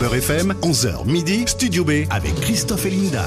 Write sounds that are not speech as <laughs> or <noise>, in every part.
Beurre FM, 11h midi, Studio B avec Christophe et Linda.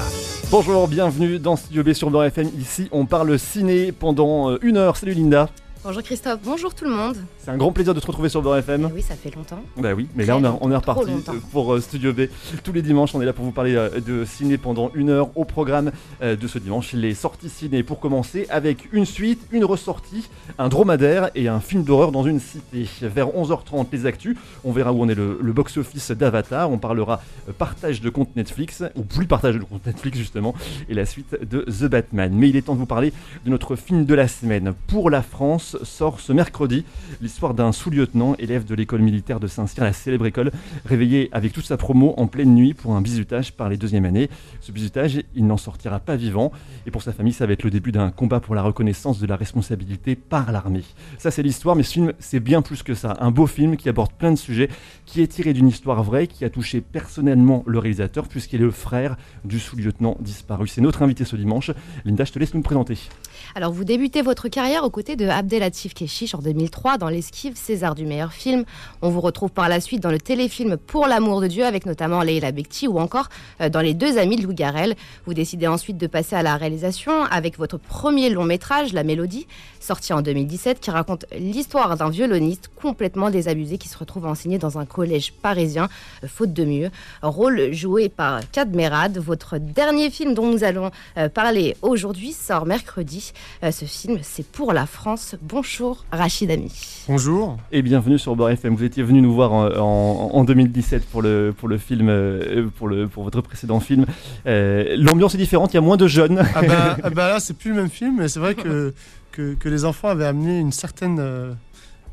Bonjour, bienvenue dans Studio B sur Beurre FM. Ici, on parle ciné pendant euh, une heure. Salut Linda. Bonjour Christophe, bonjour tout le monde. C'est un grand plaisir de te retrouver sur Beurre FM. Eh oui, ça fait longtemps. Bah oui, mais là on, a- on est reparti pour euh, Studio B. Tous les dimanches, on est là pour vous parler euh, de ciné pendant une heure au programme euh, de ce dimanche. Les sorties ciné pour commencer avec une suite, une ressortie, un dromadaire et un film d'horreur dans une cité. Vers 11h30, les actus. On verra où on est le, le box-office d'Avatar. On parlera partage de compte Netflix, ou plus partage de compte Netflix justement, et la suite de The Batman. Mais il est temps de vous parler de notre film de la semaine. Pour la France sort ce mercredi l'histoire d'un sous-lieutenant, élève de l'école militaire de Saint-Cyr, la célèbre école, réveillé avec toute sa promo en pleine nuit pour un bizutage par les deuxièmes années. Ce bizutage, il n'en sortira pas vivant. Et pour sa famille, ça va être le début d'un combat pour la reconnaissance de la responsabilité par l'armée. Ça, c'est l'histoire, mais ce film, c'est bien plus que ça. Un beau film qui aborde plein de sujets, qui est tiré d'une histoire vraie, qui a touché personnellement le réalisateur, puisqu'il est le frère du sous-lieutenant disparu. C'est notre invité ce dimanche. Linda, je te laisse nous présenter. Alors vous débutez votre carrière aux côtés de Keshish en 2003 dans l'esquive César du meilleur film. On vous retrouve par la suite dans le téléfilm Pour l'amour de Dieu avec notamment Leila Bekti ou encore euh, dans Les deux amis de Lou Garrel. Vous décidez ensuite de passer à la réalisation avec votre premier long métrage, La Mélodie, sorti en 2017, qui raconte l'histoire d'un violoniste complètement désabusé qui se retrouve enseigné dans un collège parisien, euh, faute de mieux. Rôle joué par Kad Merad. Votre dernier film dont nous allons euh, parler aujourd'hui sort mercredi. Ce film, c'est pour la France. Bonjour Rachid Ami. Bonjour. Et bienvenue sur Beurre FM. Vous étiez venu nous voir en, en- en 2017 pour le, pour le film, euh, pour, le, pour votre précédent film. Euh, L'ambiance est différente, il y a moins de jeunes. Ah bah, <laughs> ah bah là, c'est plus le même film, mais c'est vrai que, que, que les enfants avaient amené une certaine euh,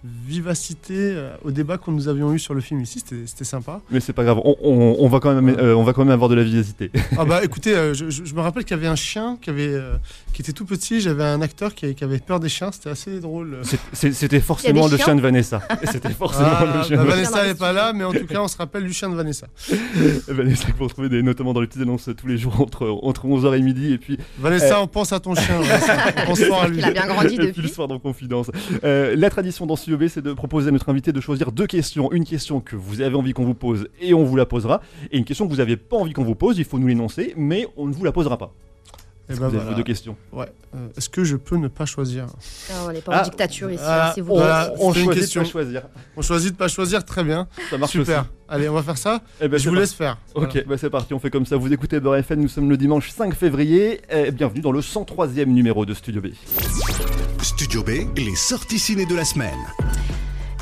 vivacité euh, au débat que nous avions eu sur le film ici. C'était sympa. Mais c'est pas grave, on, on- on va quand même, euh, on va quand même avoir de la vivacité. <laughs> Ah bah écoutez, euh, je, me rappelle qu'il y avait un chien qui, avait, euh, qui était tout petit. J'avais un acteur qui, qui avait peur des chiens. C'était assez drôle. C'était forcément le chien de Vanessa. <laughs> C'était forcément Ah, le chien bah, de Vanessa n'est pas là, mais en tout cas, on se rappelle du chien de Vanessa. <laughs> Vanessa que vous retrouvez des- notamment dans les petites annonces tous les jours entre, entre 11h et midi. Et puis, Vanessa, Euh. on pense à ton chien. Vanessa. On pense fort à lui. Il a bien grandi et puis le depuis. soir dans Confidence. Euh, la tradition dans Studio B, c'est de proposer à notre invité de choisir deux questions. Une question que vous avez envie qu'on vous pose et on vous la posera. Et une question que vous n'avez pas envie qu'on vous pose, il faut nous l'énoncer, mais on ne vous la posera pas. Eh Est-ce ben que vous avez voilà. vos deux questions. Ouais. Euh, Est-ce que je peux ne pas choisir? Ah, on n'est pas Ah, en dictature ici, c'est vous. On, Voilà, choisit question. de pas choisir. On choisit de pas choisir, très bien. Ça marche Super. aussi. Allez, on va faire ça. Eh ben, je vous parti. laisse faire. Ok, bah c'est parti, on fait comme ça. Vous écoutez Beurre FM, nous sommes le dimanche 5 février. Eh, bienvenue dans le 103e numéro de Studio B. Studio B, les sorties ciné de la semaine.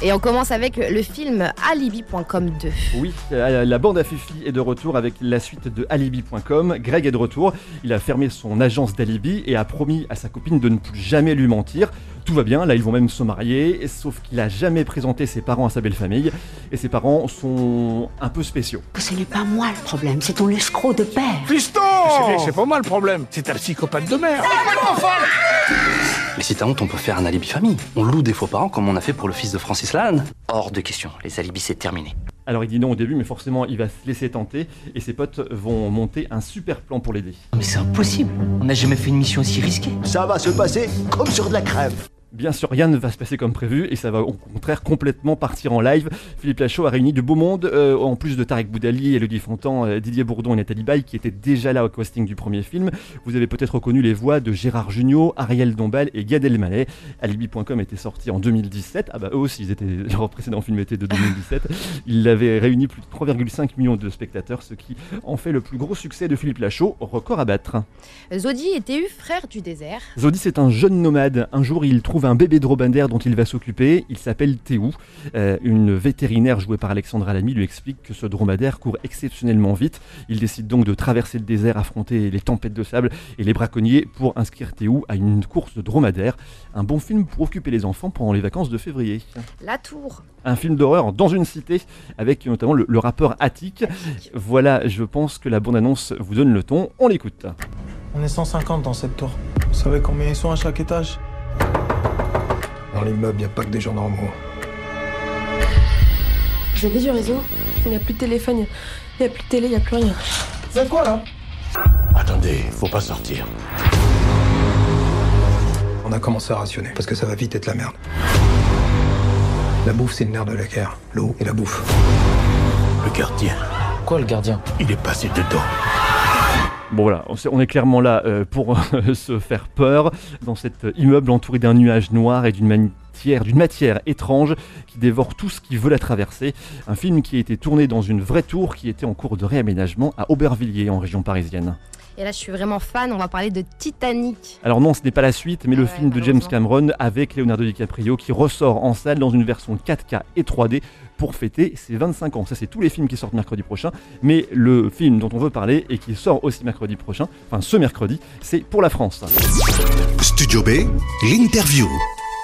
Et on commence avec le film Alibi.com 2. Oui, euh, la bande à Fifi est de retour avec la suite de Alibi.com. Greg est de retour. Il a fermé son agence d'alibi et a promis à sa copine de ne plus jamais lui mentir. Tout va bien, là ils vont même se marier, sauf qu'il a jamais présenté ses parents à sa belle famille. Et ses parents sont un peu spéciaux. Ce n'est pas moi le problème, c'est ton escroc de père. Fiston C'est pas moi le problème, c'est un psychopathe de merde Mais si t'as honte, on peut faire un alibi famille. On loue des faux parents comme on a fait pour le fils de Francis Lalanne. Hors de question, les alibis c'est terminé. Alors il dit non au début, mais forcément il va se laisser tenter et ses potes vont monter un super plan pour l'aider. Mais c'est impossible. On n'a jamais fait une mission aussi risquée. Ça va se passer comme sur de la crème. Bien sûr, rien ne va se passer comme prévu et ça va au contraire complètement partir en live. Philippe Lachaud a réuni du beau monde, euh, en plus de Tarek Boudali, Elodie Fontan, euh, Didier Bourdon et Nathalie Baye qui étaient déjà là au casting du premier film. Vous avez peut-être reconnu les voix de Gérard Jugnot, Ariel Dombal et Gad Elmaleh. Alibi.com était sorti en 2017. Ah bah eux aussi, ils étaient, <laughs> leur précédent film était de 2017. Il avait réuni plus de 3,5 millions de spectateurs, ce qui en fait le plus gros succès de Philippe Lachaud, record à battre. Zodi était eu frère du désert? Zodi, c'est un jeune nomade. Un jour, il trouve un bébé dromadaire dont il va s'occuper. Il s'appelle Théou. Euh, une vétérinaire jouée par Alexandra Lamy lui explique que ce dromadaire court exceptionnellement vite. Il décide donc de traverser le désert, affronter les tempêtes de sable et les braconniers pour inscrire Théou à une course de dromadaire. Un bon film pour occuper les enfants pendant les vacances de février. La Tour. Un film d'horreur dans une cité avec notamment le, le rappeur Attic. Voilà, je pense que la bande-annonce vous donne le ton. On l'écoute. On est 150 dans cette tour. Vous savez combien ils sont à chaque étage? Dans l'immeuble, il n'y a pas que des gens normaux. Vous avez du réseau? Il n'y a plus de téléphone, il n'y a plus de télé, il n'y a plus rien. Vous êtes quoi là? Attendez, faut pas sortir. On a commencé à rationner, parce que ça va vite être la merde. La bouffe, c'est le nerf de la guerre. L'eau et la bouffe. Le gardien. Quoi le gardien? Il est passé dedans. Bon voilà, on est clairement là euh, pour <laughs> se faire peur dans cet immeuble entouré d'un nuage noir et d'une matière, d'une matière étrange qui dévore tout ce qui veut la traverser. Un film qui a été tourné dans une vraie tour qui était en cours de réaménagement à Aubervilliers en région parisienne. Et là, je suis vraiment fan, on va parler de Titanic. Alors non, ce n'est pas la suite, mais le Ouais, film de James. Cameron avec Leonardo DiCaprio qui ressort en salle dans une version 4K et 3D pour fêter ses 25 ans. Ça, c'est tous les films qui sortent mercredi prochain. Mais le film dont on veut parler et qui sort aussi mercredi prochain, enfin ce mercredi, c'est Pour la France. Studio B, l'interview.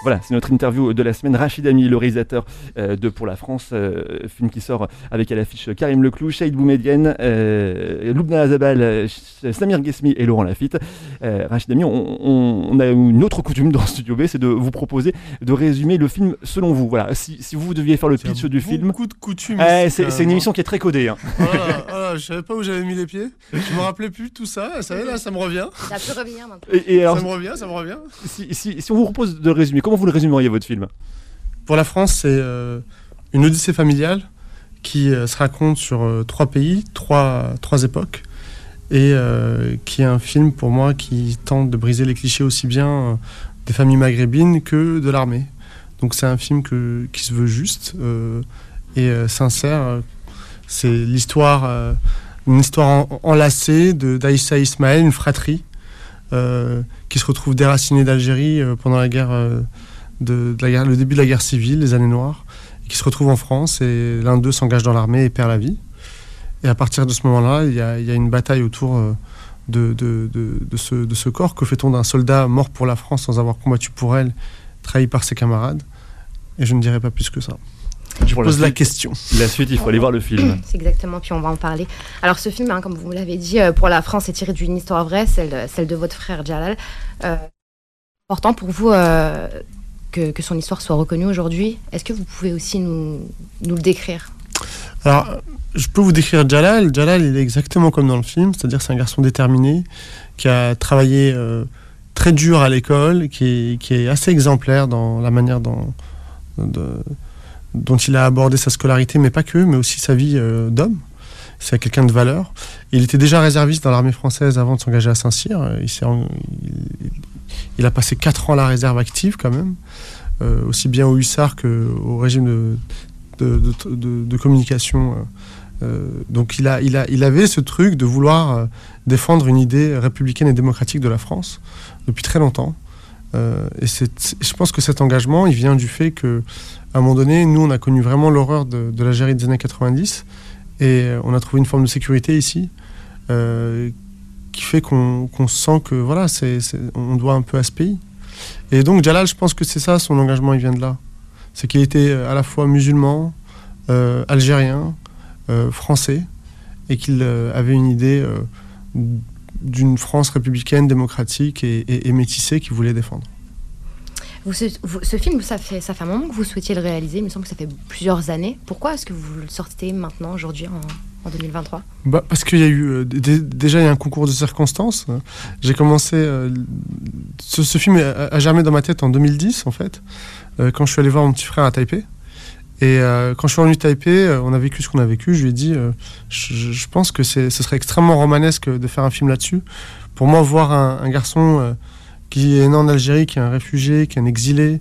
Voilà, c'est notre interview de la semaine. Rachid Ami, le réalisateur euh, de Pour la France, euh, film qui sort avec à l'affiche Karim Leclou, Shahid Boumedienne, euh, Loubna Azabal, euh, Samir Ghesmi et Laurent Lafitte. Euh, Rachid Ami, on, on- on a une autre coutume dans Studio B, c'est de vous proposer de résumer le film selon vous. Voilà, si, si vous deviez faire le pitch du film. Beaucoup de coutumes. C'est une même, émission qui est très codée. hein. hein. Voilà, voilà, je savais pas où j'avais mis les pieds. Je me rappelais plus de tout ça. Ça là, ça me revient. Ça peut revenir maintenant. Et, et alors, ça me revient, ça me revient. si, si- si on vous propose de résumer, comment vous le résumeriez votre film? Pour la France, c'est euh, une odyssée familiale qui euh, se raconte sur euh, trois pays, trois, trois époques, et qui est un film pour moi qui tente de briser les clichés aussi bien des familles maghrébines que de l'armée. Donc c'est un film que, qui se veut juste et sincère. C'est l'histoire, une histoire en- enlacée de d'Aïssa Ismaël, une fratrie qui se retrouve déracinée d'Algérie euh, pendant la guerre euh, la guerre, le début de la guerre civile, les années noires, qui se retrouve en France et l'un d'eux s'engage dans l'armée et perd la vie. Et à partir de ce moment-là, il y a, une bataille autour euh, de ce corps. Que fait-on d'un soldat mort pour la France sans avoir combattu pour elle, trahi par ses camarades? Et je ne dirai pas plus que ça. Je la pose la question. La suite, il faut aller voir le film. C'est <clears throat> exactement, puis on va en parler. Alors ce film, hein, comme vous l'avez dit, euh, pour la France, est tiré d'une histoire vraie, celle, celle de votre frère Jalal. Euh, important pour vous euh, que, que son histoire soit reconnue aujourd'hui. Est-ce que vous pouvez aussi nous, nous le décrire? Alors, je peux vous décrire Jalal. Jalal, il est exactement comme dans le film, c'est-à-dire c'est un garçon déterminé qui a travaillé euh, très dur à l'école, qui est, qui est assez exemplaire dans la manière dont, de- dont il a abordé sa scolarité, mais pas que, mais aussi sa vie euh, d'homme. C'est quelqu'un de valeur. Il était déjà réserviste dans l'armée française avant de s'engager à Saint-Cyr. Il, a passé 4 ans à la réserve active quand même, euh, aussi bien au hussard qu'au régime de, communication. donc il avait ce truc de vouloir euh, défendre une idée républicaine et démocratique de la France depuis très longtemps. Euh, et je pense que cet engagement, il vient du fait que, à un moment donné, nous, on a connu vraiment l'horreur de, de l'Algérie des années 90, et on a trouvé une forme de sécurité ici, euh, qui fait qu'on sent que voilà, on doit un peu à ce pays. Et donc Jalal, je pense que c'est ça, son engagement, il vient de là. C'est qu'il était euh, à la fois musulman, algérien, français, et qu'il avait une idée d'une France républicaine, démocratique et, et- et métissée qu'il voulait défendre. Vous, ce, vous- ce film, ça fait, ça fait un moment que vous souhaitiez le réaliser, il me semble que ça fait plusieurs années. Pourquoi est-ce que vous le sortez maintenant, aujourd'hui, en, en 2023 Bah, parce qu'il y a eu euh, dé- déjà il y a un concours de circonstances. J'ai commencé euh, ce, ce film a, a germé dans ma tête en 2010 en fait, euh, quand je suis allé voir mon petit frère à Taipei. Et euh, quand je suis revenu Taipei, euh, on a vécu ce qu'on a vécu. Je lui ai dit, euh, je, pense que ce serait extrêmement romanesque de faire un film là-dessus. Pour moi, voir un, garçon qui est né en Algérie, qui est un réfugié, qui est un exilé,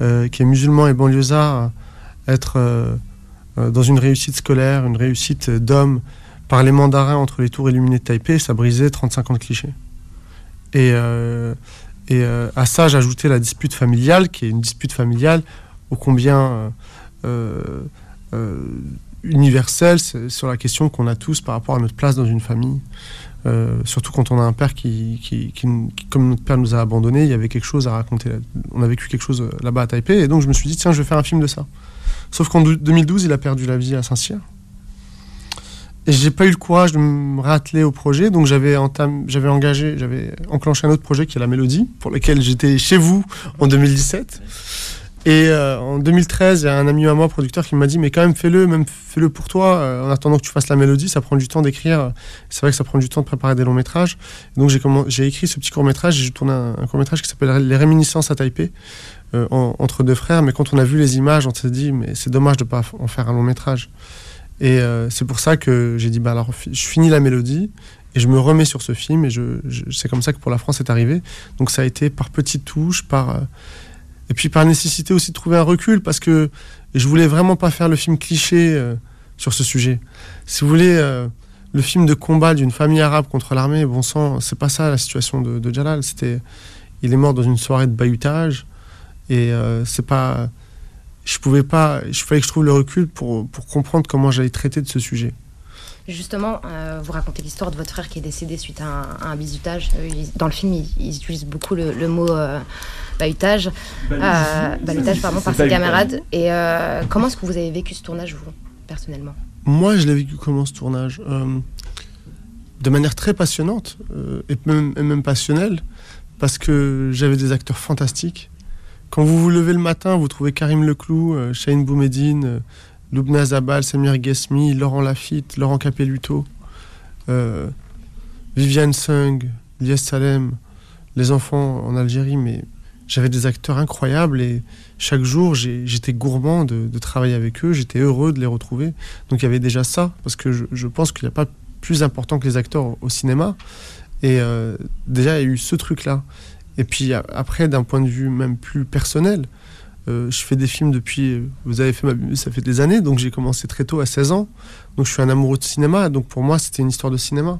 qui est musulman et banlieusard, être dans une réussite scolaire, une réussite d'homme, par les mandarins entre les tours illuminées de Taipei, ça brisait 35 ans de clichés. Et, et à ça, j'ajoutais la dispute familiale, qui est une dispute familiale ô combien universelle c'est sur la question qu'on a tous par rapport à notre place dans une famille. Euh, surtout quand on a un père qui, comme notre père nous a abandonnés, il y avait quelque chose à raconter. On a vécu quelque chose euh, là-bas à Taipei, et donc je me suis dit, tiens, je vais faire un film de ça. Sauf qu'en dou- 2012, il a perdu la vie à Saint-Cyr. Et j'ai pas eu le courage de me réatteler au projet, donc j'avais engagé, j'avais enclenché un autre projet qui est la Mélodie, pour lequel j'étais chez vous en 2017. Et euh, en 2013, il y a un ami à moi, producteur, qui m'a dit Mais quand même, fais-le, même fais-le pour toi, euh, en attendant que tu fasses la mélodie, ça prend du temps d'écrire. C'est vrai que ça prend du temps de préparer des longs métrages. Donc j'ai écrit ce petit court métrage, j'ai tourné un, court métrage qui s'appelle Les Réminiscences à Taipei, euh, en- entre deux frères. Mais quand on a vu les images, on s'est dit Mais c'est dommage de ne pas en faire un long métrage. Et c'est pour ça que j'ai dit, bah alors, je finis la mélodie et je me remets sur ce film. Et c'est comme ça que pour la France c'est arrivé. Donc ça a été par petites touches, par et puis par nécessité aussi de trouver un recul parce que je voulais vraiment pas faire le film cliché sur ce sujet. Si vous voulez, le film de combat d'une famille arabe contre l'armée, bon sang, c'est pas ça la situation de, de Jalal. C'était, il est mort dans une soirée de bahutage et euh, c'est pas, je pouvais pas, il fallait que je trouve le recul pour, pour comprendre comment j'allais traiter de ce sujet. Justement, euh, vous racontez l'histoire de votre frère qui est décédé suite à un, un bizutage. Euh, dans le film, ils, utilisent beaucoup le, mot bahutage, bahutage pardon, par ses camarades. Et comment est-ce que vous avez vécu ce tournage, vous, personnellement? Moi, je l'ai vécu comment ce tournage? Euh, De manière très passionnante euh, et, même, passionnelle, parce que j'avais des acteurs fantastiques. Quand vous vous levez le matin, vous trouvez Karim Leclou, euh, Shane Boumedine, euh, Loubna Zabal, Samir Ghesmi, Laurent Lafitte, Laurent Capelluto, Viviane Sung, Lies Salem, les enfants en Algérie, mais j'avais des acteurs incroyables et chaque jour j'étais gourmand de, travailler avec eux, j'étais heureux de les retrouver. Donc il y avait déjà ça, parce que je, pense qu'il n'y a pas plus important que les acteurs au, cinéma. Et euh, déjà il y a eu ce truc-là. Et puis après, d'un point de vue même plus personnel, euh, je fais des films depuis, vous avez fait ma ça fait des années, donc j'ai commencé très tôt à 16 ans. Donc je suis un amoureux de cinéma, donc pour moi c'était une histoire de cinéma.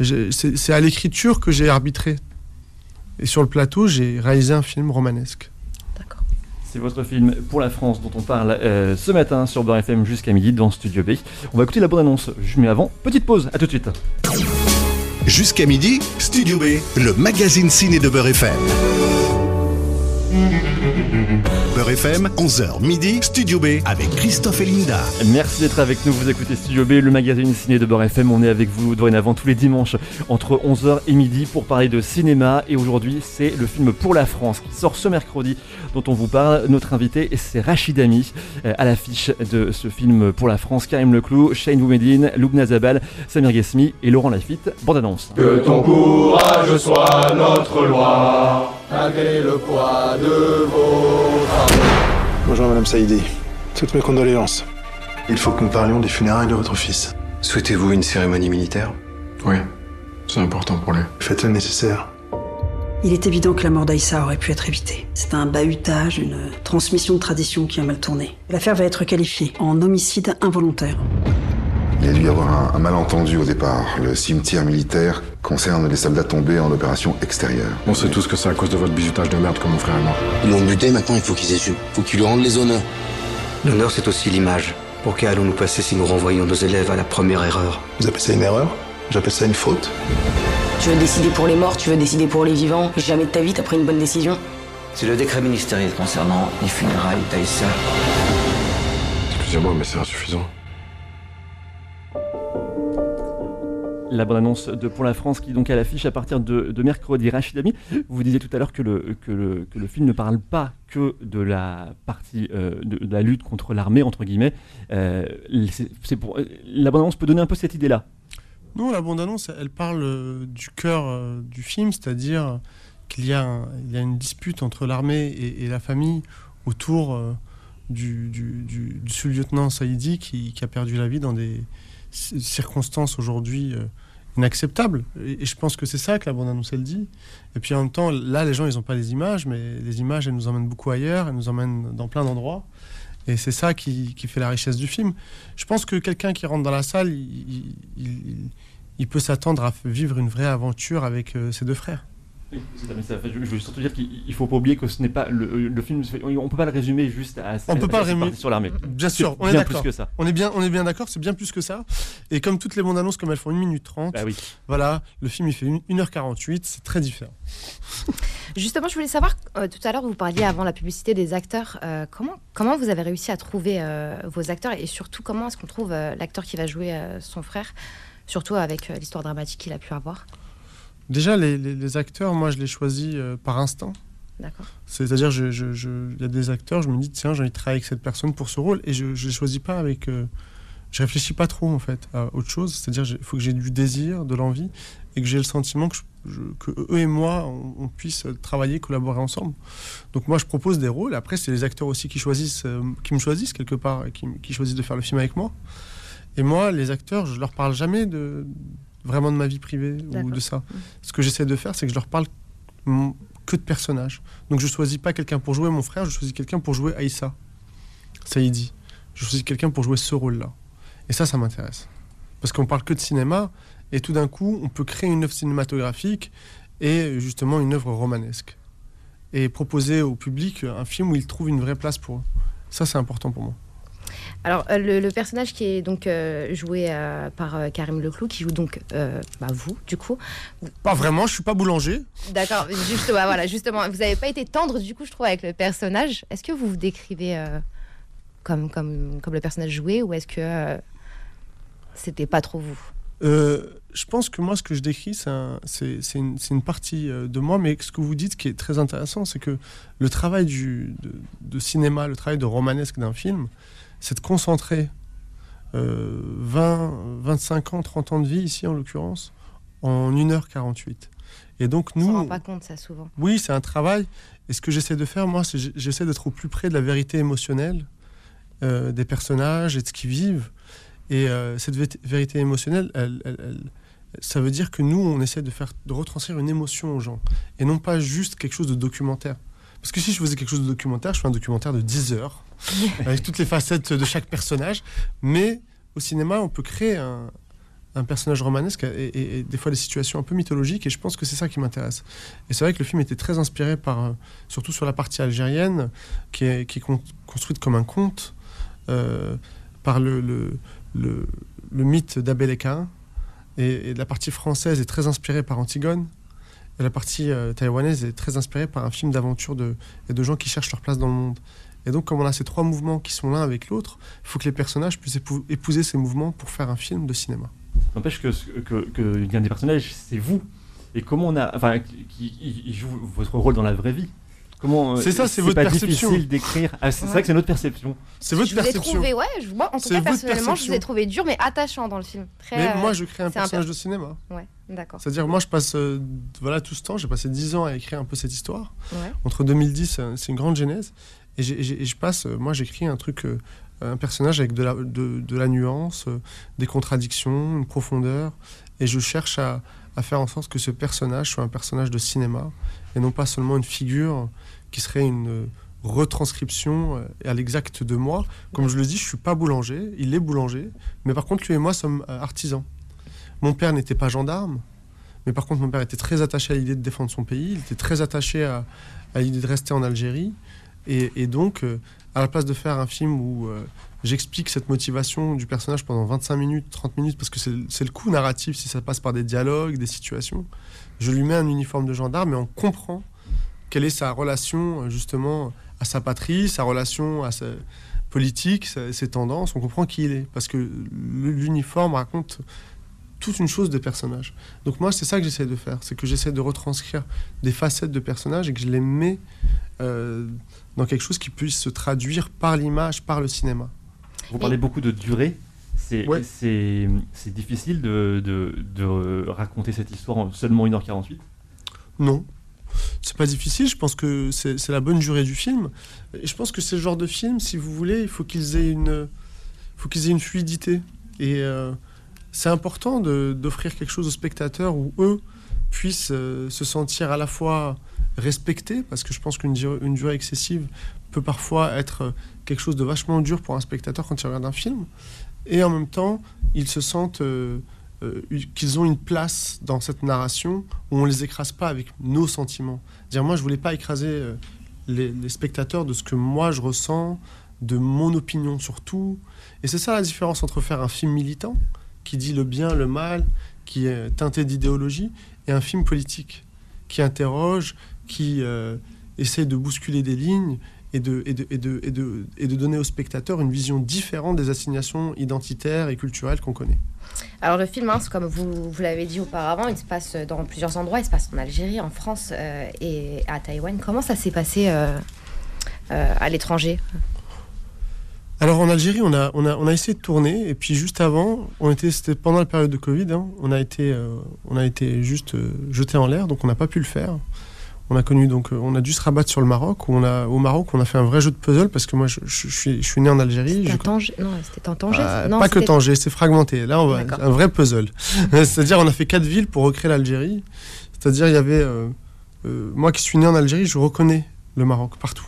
C'est à l'écriture que j'ai arbitré et sur le plateau, j'ai réalisé un film romanesque. D'accord. C'est votre film pour la France dont on parle euh, ce matin sur Beurre FM jusqu'à midi dans Studio B. On va écouter la bonne annonce. Mais avant, petite pause. À tout de suite. Jusqu'à midi, Studio B, le magazine ciné de Beurre FM. Beurre FM, 11h midi, Studio B avec Christophe et Linda. Merci d'être avec nous, vous écoutez Studio B, le magazine ciné de Beurre FM. On est avec vous dorénavant tous les dimanches entre 11h et midi pour parler de cinéma. Et aujourd'hui, c'est le film Pour la France qui sort ce mercredi dont on vous parle. Notre invité, c'est Rachid Ami euh, à l'affiche de ce film Pour la France. Karim Leclou, Shane Boumedine, Loubna Zabal, Samir Ghesmi et Laurent Lafitte. Bande annonce. Que ton courage soit notre loi malgré le poids de vos Bonjour Madame Saïdi. Toutes mes condoléances. Il faut que nous parlions des funérailles de votre fils. Souhaitez-vous une cérémonie militaire? Oui, c'est important pour lui. Faites le nécessaire. Il est évident que la mort d'Aïssa aurait pu être évitée. C'est un bahutage, une transmission de tradition qui a mal tourné. L'affaire va être qualifiée en homicide involontaire. Il y a dû y avoir un, malentendu au départ. Le cimetière militaire concerne les soldats tombés en opération extérieure. On sait tous que c'est à cause de votre bisutage de merde comme mon frère et moi. Ils l'ont buté, maintenant il faut qu'ils Il Faut qu'ils lui rendent les honneurs. L'honneur, c'est aussi l'image. Pour qu'allons-nous passer si nous renvoyons nos élèves à la première erreur? Vous appelez ça une erreur? J'appelle ça une faute? Tu veux décider pour les morts, tu veux décider pour les vivants. Jamais de ta vie, t'as pris une bonne décision. C'est le décret ministériel concernant les funérailles d'Aïssa. Excusez-moi, mais c'est insuffisant. La bande-annonce de Pour la France qui donc à l'affiche à partir de, mercredi. Rachid Ami, vous disiez tout à l'heure que le, film ne parle pas que de la partie euh, de, la lutte contre l'armée, entre guillemets. Euh, pour, la bande-annonce peut donner un peu cette idée-là? Non, la bande-annonce, elle parle euh, du cœur du film, c'est-à-dire qu'il y, a une dispute entre l'armée et, la famille autour du, sous-lieutenant Saïdi qui, a perdu la vie dans des circonstances aujourd'hui euh, inacceptables. Et, je pense que c'est ça que la bande-annonce, elle dit. Et puis en même temps, là, les gens, ils n'ont pas les images, mais les images, elles nous emmènent beaucoup ailleurs, elles nous emmènent dans plein d'endroits. Et c'est ça qui, qui, fait la richesse du film. Je pense que quelqu'un qui rentre dans la salle, il, il, peut s'attendre à vivre une vraie aventure avec euh, ses deux frères. Je veux surtout dire qu'il faut pas oublier que ce n'est pas le, film. On peut pas le résumer juste à. On peut pas le résumer sur l'armée. Bien sûr, on est d'accord. On est bien, on est bien d'accord. C'est bien plus que ça. Et comme toutes les bandes annonces, comme elles font 1 minute 30 bah oui. Voilà, le film il fait 1h48. C'est très différent. <laughs> Justement, je voulais savoir. Euh, tout à l'heure, vous parliez avant la publicité des acteurs. Euh, comment comment vous avez réussi à trouver euh, vos acteurs et surtout comment est-ce qu'on trouve l'acteur qui va jouer son frère, surtout avec l'histoire dramatique qu'il a pu avoir? Déjà, les, acteurs, moi, je les choisis euh, par instinct. D'accord. C'est-à-dire, il je, y a des acteurs, je me dis, tiens, j'ai envie de travailler avec cette personne pour ce rôle, et je ne les choisis pas avec. Euh, je réfléchis pas trop, en fait, à autre chose. C'est-à-dire, il faut que j'ai du désir, de l'envie, et que j'ai le sentiment que que eux et moi, on, puisse travailler, collaborer ensemble. Donc moi, je propose des rôles. Après, c'est les acteurs aussi qui choisissent, euh, qui me choisissent quelque part et qui, choisissent de faire le film avec moi. Et moi, les acteurs, je leur parle jamais de vraiment de ma vie privée ou de ça. Ce que j'essaie de faire, c'est que je leur parle que de personnages. Donc je choisis pas quelqu'un pour jouer mon frère, je choisis quelqu'un pour jouer Aïssa, Saïdi. Je choisis quelqu'un pour jouer ce rôle-là. Et ça, ça m'intéresse. Parce qu'on parle que de cinéma, et tout d'un coup, on peut créer une œuvre cinématographique et justement une œuvre romanesque. Et proposer au public un film où ils trouvent une vraie place pour eux. Ça, c'est important pour moi. Alors, euh, le, personnage qui est donc euh, joué euh, par Karim Leclou, qui joue donc bah, vous, du coup. Pas vraiment, je suis pas boulanger. D'accord, juste, voilà, justement, vous n'avez pas été tendre, du coup, je trouve, avec le personnage. Est-ce que vous vous décrivez comme, comme, comme le personnage joué ou est-ce que c'était pas trop vous? Je pense que moi, ce que je décris, c'est une, une, partie de moi, mais ce que vous dites qui est très intéressant, c'est que le travail du, de, de, cinéma, le travail de romanesque d'un film, c'est de concentrer 20, 25 ans, 30 ans de vie ici en l'occurrence, en 1h48. Et donc nous... On ne rend pas compte ça souvent. Oui, c'est un travail. Et ce que j'essaie de faire, moi, c'est j'essaie d'être au plus près de la vérité émotionnelle euh, des personnages et de ce qu'ils vivent. Et euh, cette vérité émotionnelle, ça veut dire que nous, on essaie de, faire, de retranscrire une émotion aux gens. Et non pas juste quelque chose de documentaire. Parce que si je faisais quelque chose de documentaire, je fais un documentaire de 10 heures, <laughs> avec toutes les facettes de chaque personnage. Mais au cinéma, on peut créer un, personnage romanesque et, des fois des situations un peu mythologiques, et je pense que c'est ça qui m'intéresse. Et c'est vrai que le film était très inspiré par, euh, surtout sur la partie algérienne, qui est, construite comme un conte, euh, par le, mythe d'Abel et, et la partie française est très inspirée par Antigone la partie euh, taïwanaise est très inspirée par un film d'aventure et de gens qui cherchent leur place dans le monde. Et donc, comme on a ces trois mouvements qui sont l'un avec l'autre, il faut que les personnages puissent épouser ces mouvements pour faire un film de cinéma. N'empêche que, que, que des personnages, c'est vous. Et comment on a. Enfin, qui, joue votre rôle dans la vraie vie? Comment euh, C'est ça, c'est votre pas perception. difficile d'écrire? Ah, c'est vrai que c'est notre perception. C'est votre je perception. Vous ai trouvé, ouais, je, moi, en tout cas, personnellement, je vous ai trouvé dur mais attachant dans le film. mais moi, je crée un personnage de cinéma. Ouais, d'accord. C'est-à-dire, moi, je passe euh, voilà tout ce temps. J'ai passé 10 ans à écrire un peu cette histoire. Entre 2010, euh, c'est une grande genèse. Et, je passe, moi, j'écris un truc, un personnage avec de la, nuance, des contradictions, une profondeur. Et je cherche à, faire en sorte que ce personnage soit un personnage de cinéma et non pas seulement une figure qui serait une retranscription euh, à l'exact de moi. Comme je le dis, je suis pas boulanger, il est boulanger, mais par contre lui et moi sommes euh, artisans. Mon père n'était pas gendarme, mais par contre mon père était très attaché à l'idée de défendre son pays, il était très attaché à, l'idée de rester en Algérie, et, donc euh, à la place de faire un film où j'explique cette motivation du personnage pendant 25 minutes, 30 minutes, parce que c'est le coup narratif si ça passe par des dialogues, des situations, je lui mets un uniforme de gendarme et on comprend quelle est sa relation euh, justement à sa patrie, sa relation à sa politique, ses tendances. On comprend qui il est parce que l'uniforme raconte toute une chose des personnages. Donc moi, c'est ça que j'essaie de faire, c'est que j'essaie de retranscrire des facettes de personnages et que je les mets euh, dans quelque chose qui puisse se traduire par l'image, par le cinéma. Vous parlez beaucoup de durée. C'est difficile de, de, de, raconter cette histoire en seulement 1h48 Non, c'est pas difficile. Je pense que c'est la bonne durée du film. Et je pense que ce genre de film, si vous voulez, il faut qu'ils aient une, faut qu'ils aient une fluidité. Et euh, c'est important d'offrir quelque chose aux spectateurs où eux puissent euh, se sentir à la fois respectés, parce que je pense qu'une une durée excessive peut parfois être quelque chose de vachement dur pour un spectateur quand il regarde un film. Et en même temps, ils se sentent euh, euh, qu'ils ont une place dans cette narration où on les écrase pas avec nos sentiments. Dire moi je voulais pas écraser euh, les, spectateurs de ce que moi je ressens, de mon opinion surtout. Et c'est ça la différence entre faire un film militant qui dit le bien, le mal, qui est teinté d'idéologie, et un film politique qui interroge, qui euh, essaie de bousculer des lignes et de, et, de, et, de, et, de, et de donner aux spectateurs une vision différente des assignations identitaires et culturelles qu'on connaît. Alors le film, hein, comme vous, vous l'avez dit auparavant, il se passe dans plusieurs endroits. Il se passe en Algérie, en France euh, et à Taïwan. Comment ça s'est passé euh, euh, à l'étranger? Alors en Algérie, on a, on, a, on a essayé de tourner, et puis juste avant, on était, c'était pendant la période de Covid, hein, on, a été, on a été juste jeté en l'air, donc on n'a pas pu le faire. On a connu donc, euh, on a dû se rabattre sur le Maroc. Où on a, au Maroc, on a fait un vrai jeu de puzzle parce que moi, je, je, suis, je suis né en Algérie. C'était Tanger. Non, c'était en Tanger. Ah, non, pas que Tanger, c'est fragmenté. Là, on va, un vrai puzzle. <laughs> C'est-à-dire, on a fait quatre villes pour recréer l'Algérie. C'est-à-dire, il y avait, euh, euh, moi qui suis né en Algérie, je reconnais le Maroc partout.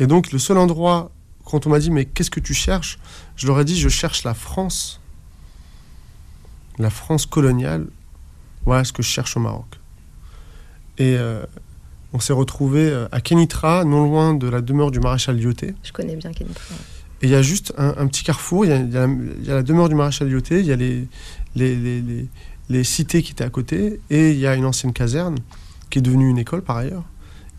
Et donc, le seul endroit, quand on m'a dit, mais qu'est-ce que tu cherches? Je leur ai dit, je cherche la France. La France coloniale. Voilà ce que je cherche au Maroc. Et euh, on s'est retrouvé euh, à Kenitra, non loin de la demeure du maréchal Lyoté. Je connais bien Kenitra. Et il y a juste un, un petit carrefour, il y, y, y, a la demeure du maréchal Lyoté, il y a les, les, les, les, les cités qui étaient à côté, et il y a une ancienne caserne qui est devenue une école par ailleurs.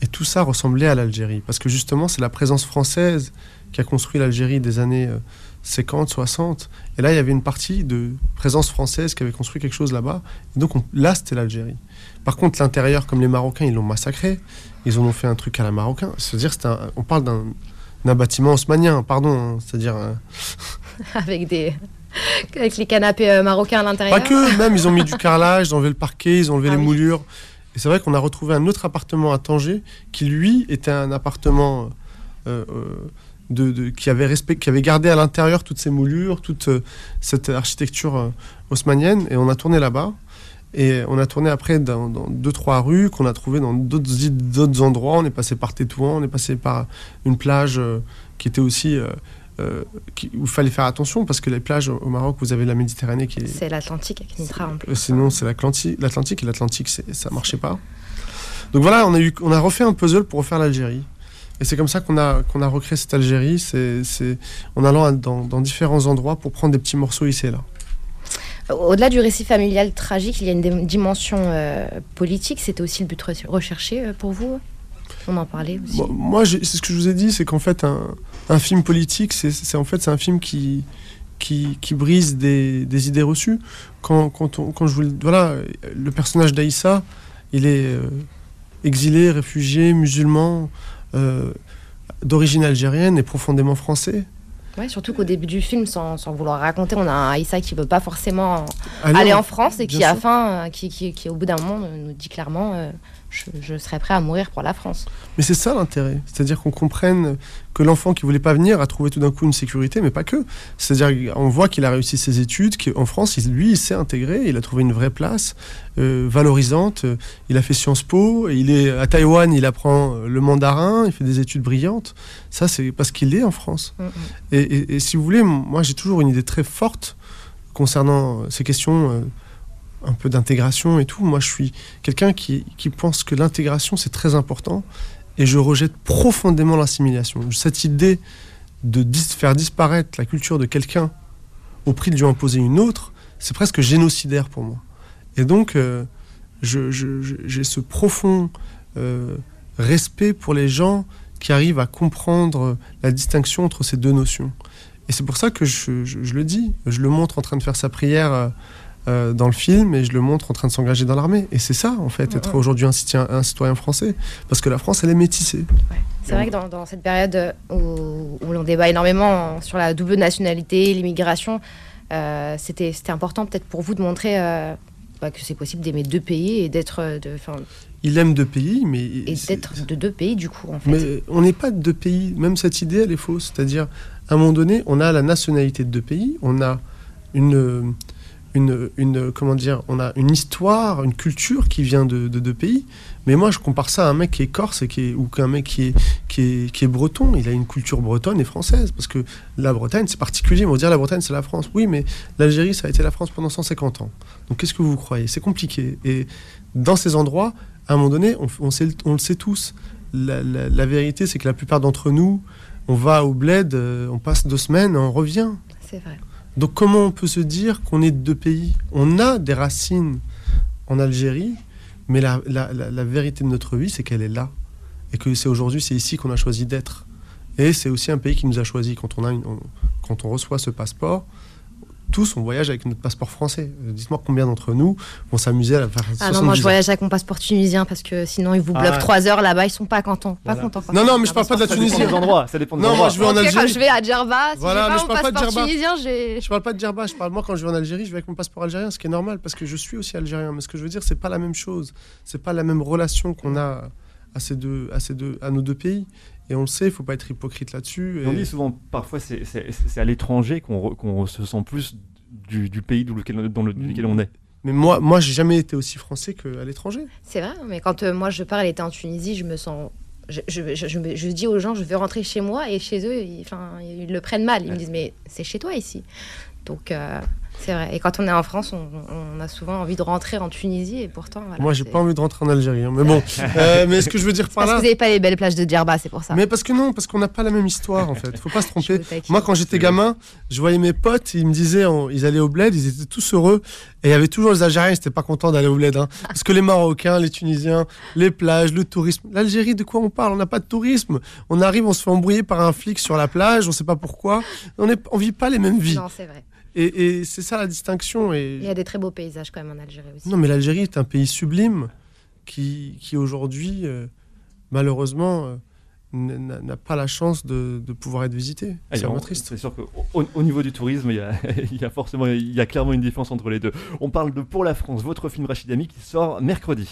Et tout ça ressemblait à l'Algérie, parce que justement c'est la présence française qui a construit l'Algérie des années 50, 60. Et là, il y avait une partie de présence française qui avait construit quelque chose là-bas. Et donc on, là, c'était l'Algérie. Par contre, l'intérieur, comme les Marocains, ils l'ont massacré. Ils en ont fait un truc à la Marocain. C'est-à-dire, un, on parle d'un bâtiment haussmanien, pardon. Hein, C'est-à-dire. Euh... <laughs> Avec des. Avec les canapés euh, marocains à l'intérieur. Pas que, même, ils ont mis du <laughs> carrelage, ils ont enlevé le parquet, ils ont enlevé ah, les oui. moulures. Et c'est vrai qu'on a retrouvé un autre appartement à Tanger qui, lui, était un appartement euh, de, de, qui, avait respect, qui avait gardé à l'intérieur toutes ces moulures, toute euh, cette architecture haussmanienne. Et on a tourné là-bas. Et on a tourné après dans, dans deux, trois rues qu'on a trouvées dans d'autres endroits. On est passé par Tétouan, on est passé par une plage euh, qui était aussi. Euh, euh, qui, où il fallait faire attention parce que les plages au Maroc, vous avez la Méditerranée qui est. C'est l'Atlantique avec Nitra en plus. sinon, c'est l'Atlantique et l'Atlantique, ça marchait pas. Donc voilà, on a, eu, on a refait un puzzle pour refaire l'Algérie. Et c'est comme ça qu'on a, qu'on a recréé cette Algérie, c'est en allant dans, dans différents endroits pour prendre des petits morceaux ici et là. Au-delà du récit familial tragique, il y a une dimension euh, politique. C'était aussi le but recherché euh, pour vous? On en parlait aussi. Bon, moi, c'est ce que je vous ai dit, c'est qu'en fait, un, un, film politique, c'est en fait c'est un film qui, qui, qui brise des, des, idées reçues. Quand, quand, on, quand je vous voilà, le personnage d'Aïssa, il est euh, exilé, réfugié, musulman, euh, d'origine algérienne et profondément français. Ouais, surtout qu'au début du film, sans, sans, vouloir raconter, on a un Aïssa qui veut pas forcément aller, aller en France et qui, à fin, qui, qui, qui, au bout d'un moment, nous dit clairement euh, je, je, serais prêt à mourir pour la France. Mais c'est ça l'intérêt. C'est-à-dire qu'on comprenne que l'enfant qui voulait pas venir a trouvé tout d'un coup une sécurité, mais pas que. C'est-à-dire qu'on voit qu'il a réussi ses études, qu'en France, lui, il s'est intégré, il a trouvé une vraie place euh, valorisante. Il a fait Sciences Po, il est à Taïwan, il apprend le mandarin, il fait des études brillantes. Ça, c'est parce qu'il est en France. Mm -hmm. et, et, et, si vous voulez, moi, j'ai toujours une idée très forte concernant ces questions. Euh, un peu d'intégration et tout. Moi, je suis quelqu'un qui, qui, pense que l'intégration, c'est très important. Et je rejette profondément l'assimilation. Cette idée de faire disparaître la culture de quelqu'un au prix de lui imposer une autre, c'est presque génocidaire pour moi. Et donc, euh, j'ai ce profond euh, respect pour les gens qui arrivent à comprendre la distinction entre ces deux notions. Et c'est pour ça que je, je, le dis, je le montre en train de faire sa prière. Euh, euh, dans le film et je le montre en train de s'engager dans l'armée. Et c'est ça, en fait, être ouais. aujourd'hui un, un, citoyen français. Parce que la France, elle est métissée. Ouais. C'est vrai que dans, dans, cette période où, où l'on débat énormément sur la double nationalité, l'immigration, euh, c'était important peut-être pour vous de montrer euh, bah, que c'est possible d'aimer deux pays et d'être... De, il aime deux pays, mais... Et d'être de deux pays, du coup, en fait. Mais on n'est pas de deux pays. Même cette idée, elle est fausse. C'est-à-dire, à un moment donné, on a la nationalité de deux pays, on a une une, comment dire, on a une histoire, une culture qui vient de deux de, de pays. Mais moi, je compare ça à un mec qui est corse et qui est, ou qu'un mec qui est, qui, est, qui est breton. Il a une culture bretonne et française. Parce que la Bretagne, c'est particulier. On va dire la Bretagne, c'est la France. Oui, mais l'Algérie, ça a été la France pendant 150 ans. Donc qu'est-ce que vous croyez? C'est compliqué. Et dans ces endroits, à un moment donné, on, sait, on le sait tous. La, la, la vérité, c'est que la plupart d'entre nous, on va au bled, euh, on passe deux semaines, on revient. C'est vrai. Donc comment on peut se dire qu'on est de deux pays? On a des racines en Algérie, mais la, la, la, vérité de notre vie, c'est qu'elle est là. Et que c'est aujourd'hui, c'est ici qu'on a choisi d'être. Et c'est aussi un pays qui nous a choisi. Quand on, a quand on reçoit ce passeport, tous, on voyage avec notre passeport français. Euh, dites-moi combien d'entre nous vont s'amuser à faire Ah non, moi je voyage avec mon passeport tunisien parce que sinon ils vous bloquent Ah. 3 heures là-bas, ils sont pas contents. Pas contents. Non, non, mais je parle pas de la Ça dépend Tunisie. des endroits, ça dépend des Non, endroits. moi je vais en Ok, quand Algérie. je vais à Djerba, si Voilà, pas je mon parle pas de Djerba. tunisien, j'ai. Je parle pas de Djerba, je parle moi quand je vais en Algérie, je vais avec mon passeport algérien, ce qui est normal parce que je suis aussi algérien. Mais ce que je veux dire, c'est pas la même chose. C'est pas la même relation qu'on a à ces deux, à ces deux, à nos deux pays. Et on le sait, il faut pas être hypocrite là-dessus. On dit souvent, parfois, c'est- à l'étranger qu'on re- se sent plus du, du pays dans lequel, dans duquel on est. Mais moi, moi, j'ai jamais été aussi français qu'à l'étranger. C'est vrai, mais quand euh, moi je pars, elle était en Tunisie, je me sens. Je, je, je, je me- je dis aux gens, je veux rentrer chez moi, et chez eux, ils, enfin, ils le prennent mal. Ils me disent, mais c'est chez toi ici. Donc, euh, c'est vrai. Et quand on est en France, on, on a souvent envie de rentrer en Tunisie, et pourtant. Voilà, moi, j'ai pas envie de rentrer en Algérie. hein. Mais bon, <laughs> Euh, mais ce que je veux dire par Parce là. que vous n'avez pas les belles plages de Djerba, c'est pour ça. Mais parce que non, parce qu'on n'a pas la même histoire en fait. Faut pas se <laughs> tromper. Moi, quand j'étais gamin, je voyais mes potes, ils me disaient, on- ils allaient au bled, ils étaient tous heureux. Et il y avait toujours les Algériens, ils n'étaient pas contents d'aller au bled. hein. <laughs> Parce que les Marocains, les Tunisiens, les plages, le tourisme. L'Algérie, de quoi on parle? On n'a pas de tourisme. On arrive, on se fait embrouiller par un flic sur la plage, on sait pas pourquoi. On on vit pas les mêmes vies. Non, c'est vrai. Et, et c'est ça la distinction. Et Il y a des très beaux paysages quand même en Algérie aussi. non, mais l'Algérie est un pays sublime qui, qui aujourd'hui, euh, malheureusement, euh, n'a pas la chance de, de pouvoir être visité. C'est Alors, vraiment triste. C'est sûr qu'au au, au niveau du tourisme, il y, a, <laughs> il y a forcément, il y a clairement une différence entre les deux. On parle de Pour la France, votre film Rachid Ami qui sort mercredi.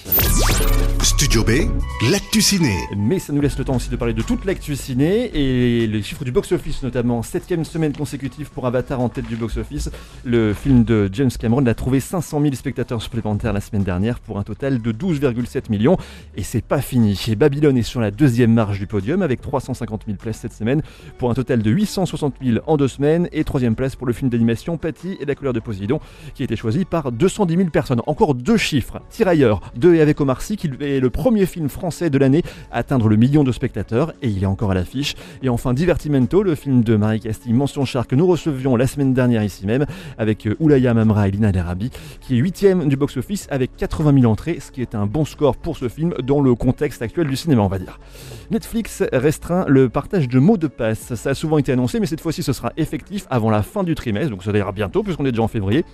Studio B, l'actu ciné. Mais ça nous laisse le temps aussi de parler de toute l'actu ciné et les chiffres du box-office notamment. Septième semaine consécutive pour Avatar en tête du box-office. Le film de James Cameron a trouvé 500 000 spectateurs supplémentaires la semaine dernière pour un total de 12,7 millions. Et c'est pas fini. Et Babylone est sur la deuxième marche du podium avec 350 000 places cette semaine pour un total de 860 000 en deux semaines. Et troisième place pour le film d'animation Patty et la couleur de Poséidon qui a été choisi par 210 000 personnes. Encore deux chiffres. Tirailleurs, deux et avec Omar Sy qui est le premier film français de l'année à atteindre le million de spectateurs et il est encore à l'affiche. Et enfin Divertimento, le film de Marie Castille, mention char que nous recevions la semaine dernière ici même avec euh, Oulaya Mamra et Lina Derabi qui est huitième du box-office avec 80 000 entrées, ce qui est un bon score pour ce film dans le contexte actuel du cinéma on va dire. Netflix restreint le partage de mots de passe. Ça a souvent été annoncé mais cette fois-ci ce sera effectif avant la fin du trimestre, donc ça ira bientôt puisqu'on est déjà en février.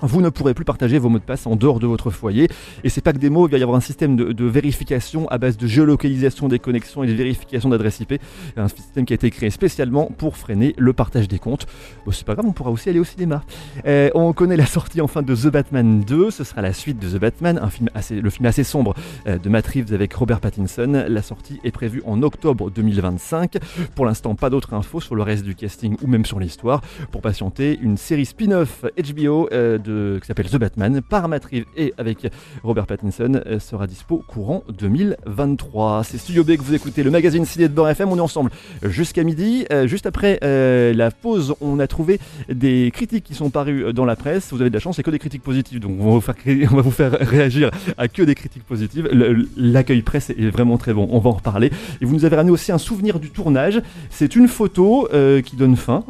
Vous ne pourrez plus partager vos mots de passe en dehors de votre foyer. Et c'est pas que des mots, il va y avoir un système de, vérification à base de géolocalisation des connexions et de vérification d'adresse IP. Un système qui a été créé spécialement pour freiner le partage des comptes. Bon, c'est pas grave, on pourra aussi aller au cinéma. Euh, on connaît la sortie enfin de The Batman 2. Ce sera la suite de The Batman, un film assez, le film assez sombre euh, de Matt Reeves avec Robert Pattinson. La sortie est prévue en octobre 2025. Pour l'instant, pas d'autres infos sur le reste du casting ou même sur l'histoire. Pour patienter, une série spin-off HBO euh, de, qui s'appelle The Batman par Matt Reeves et avec Robert Pattinson euh, sera dispo courant 2023. C'est Studio B que vous écoutez, le magazine ciné de Beurre FM. On est ensemble jusqu'à midi. Euh, juste après euh, la pause, on a trouvé des critiques qui sont parues dans la presse. Vous avez de la chance, c'est que des critiques positives. Donc on va vous faire, <laughs> réagir à que des critiques positives. L'accueil presse est vraiment très bon. On va en reparler. Et vous nous avez ramené aussi un souvenir du tournage. C'est une photo qui donne faim.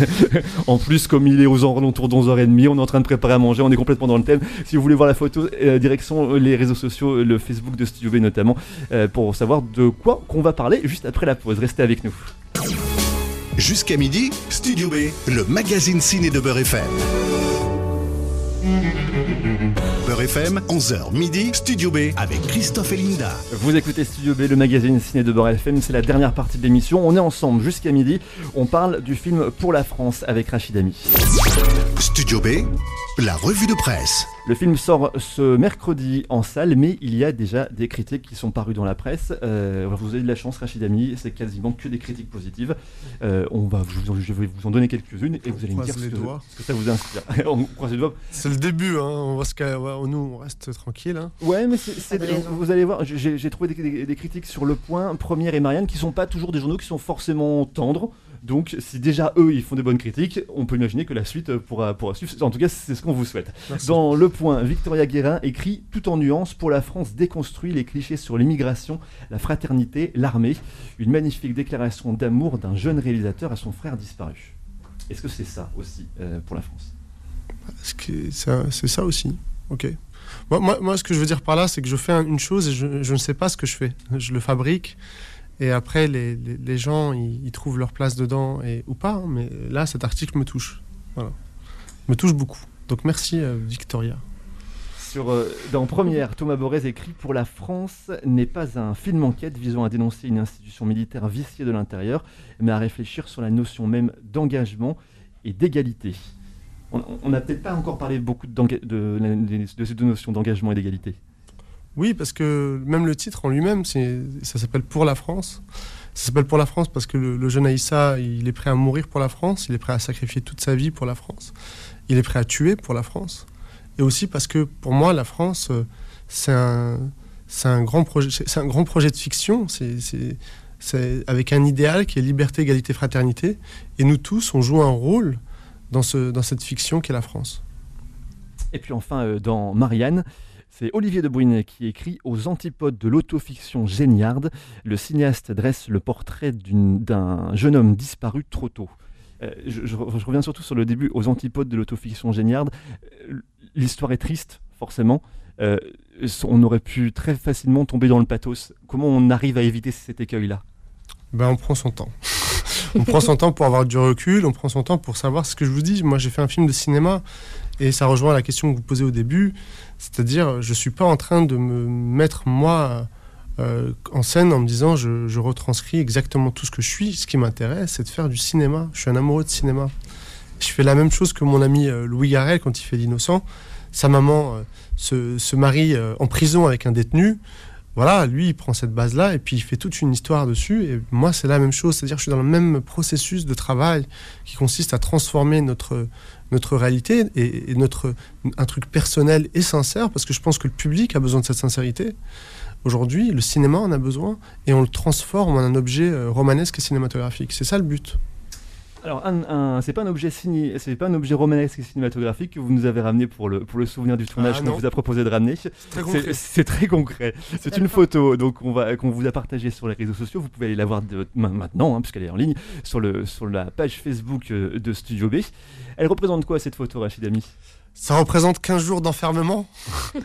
<laughs> en plus, comme il est aux alentours de 11h30, on est en train de préparer à manger. On est complètement dans le thème. Si vous voulez voir la photo, euh, direction les réseaux sociaux, le Facebook de Studio B notamment, euh, pour savoir de quoi qu'on va parler juste après la pause. Restez avec nous. Jusqu'à midi, Studio B, le magazine ciné de Beurre FM. Beurre FM, 11h midi, Studio B avec Christophe et Linda. Vous écoutez Studio B, le magazine ciné de Beurre FM, c'est la dernière partie de l'émission. On est ensemble jusqu'à midi. On parle du film Pour la France avec Rachid Ami. Studio B, la revue de presse. Le film sort ce mercredi en salle, mais il y a déjà des critiques qui sont parues dans la presse. Euh, vous avez de la chance, Rachid Ami, c'est quasiment que des critiques positives. Euh, on va, je, vous en- je vais vous en donner quelques-unes et vous allez me dire ce que, doigts. ce que ça vous inspire. <laughs> on croise les doigts. C'est le début, hein. on va se nous on reste tranquille. Hein. Ouais, mais vous allez voir, j'ai, trouvé des, des- des critiques sur Le Point, Première et Marianne, qui sont pas toujours des journaux qui sont forcément tendres. Donc, si déjà eux ils font des bonnes critiques, on peut imaginer que la suite euh, pourra, pourra suivre. En tout cas, c'est ce qu'on vous souhaite. Merci. Dans Le Point, Victoria Guérin écrit tout en nuances pour la France déconstruit les clichés sur l'immigration, la fraternité, l'armée. Une magnifique déclaration d'amour d'un jeune réalisateur à son frère disparu. Est-ce que c'est ça aussi euh, pour la France? C'est ça aussi. Ok. Moi, moi, ce que je veux dire par là, c'est que je fais un- une chose et je, ne sais pas ce que je fais. Je le fabrique. Et après, les, les- gens, ils trouvent leur place dedans et, ou pas. hein, mais là, cet article me touche. Voilà. me touche beaucoup. Donc merci Victoria. Sur, dans Première, Thomas Borès écrit Pour la France n'est pas un film enquête visant à dénoncer une institution militaire viciée de l'intérieur, mais à réfléchir sur la notion même d'engagement et d'égalité. On n'a peut-être pas encore parlé beaucoup de, de, de ces deux notions d'engagement et d'égalité. Oui, parce que même le titre en lui-même, ça s'appelle Pour la France. Ça s'appelle Pour la France parce que le, jeune Aïssa, il est prêt à mourir pour la France, il est prêt à sacrifier toute sa vie pour la France, il est prêt à tuer pour la France. Et aussi parce que pour moi, la France, euh, c'est un, grand projet, de fiction. C'est avec un idéal qui est liberté, égalité, fraternité. Et nous tous, on joue un rôle dans cette fiction qu'est la France. Et puis enfin, euh, dans Marianne, c'est Olivier de Brunet qui écrit Aux antipodes de l'autofiction géniarde, le cinéaste dresse le portrait d'un jeune homme disparu trop tôt. Euh, je, reviens surtout sur le début, aux antipodes de l'autofiction géniarde. Euh, l'histoire est triste, forcément. Euh, on aurait pu très facilement tomber dans le pathos. Comment on arrive à éviter cet écueil-là? Ben, On prend son temps. <laughs> on prend son temps pour avoir du recul, on prend son temps pour savoir ce que je vous dis. Moi, j'ai fait un film de cinéma et ça rejoint la question que vous posez au début. C'est-à-dire, je ne suis pas en train de me mettre moi euh, en scène en me disant je, retranscris exactement tout ce que je suis. Ce qui m'intéresse, c'est de faire du cinéma. Je suis un amoureux de cinéma. Je fais la même chose que mon ami euh, Louis Garrel quand il fait l'innocent. Sa maman euh, se, marie en prison avec un détenu. Voilà, lui, il prend cette base-là et puis il fait toute une histoire dessus. Et moi, c'est la même chose. C'est-à-dire que je suis dans le même processus de travail qui consiste à transformer notre, notre réalité et, notre, un truc personnel et sincère, parce que je pense que le public a besoin de cette sincérité. Aujourd'hui, le cinéma en a besoin et on le transforme en un objet euh, romanesque et cinématographique. C'est ça le but. Alors, un, c'est pas un objet signé, c'est pas un objet romanesque et cinématographique que vous nous avez ramené pour le, pour le souvenir du tournage ah, qu'on vous a proposé de ramener. C'est très concret. C'est une photo donc on va qu'on vous a partagée sur les réseaux sociaux. Vous pouvez aller la voir maintenant hein, puisqu'elle est en ligne sur le sur la page Facebook euh, de Studio B. Elle représente quoi cette photo, Rachid Ami? Ça représente 15 jours d'enfermement,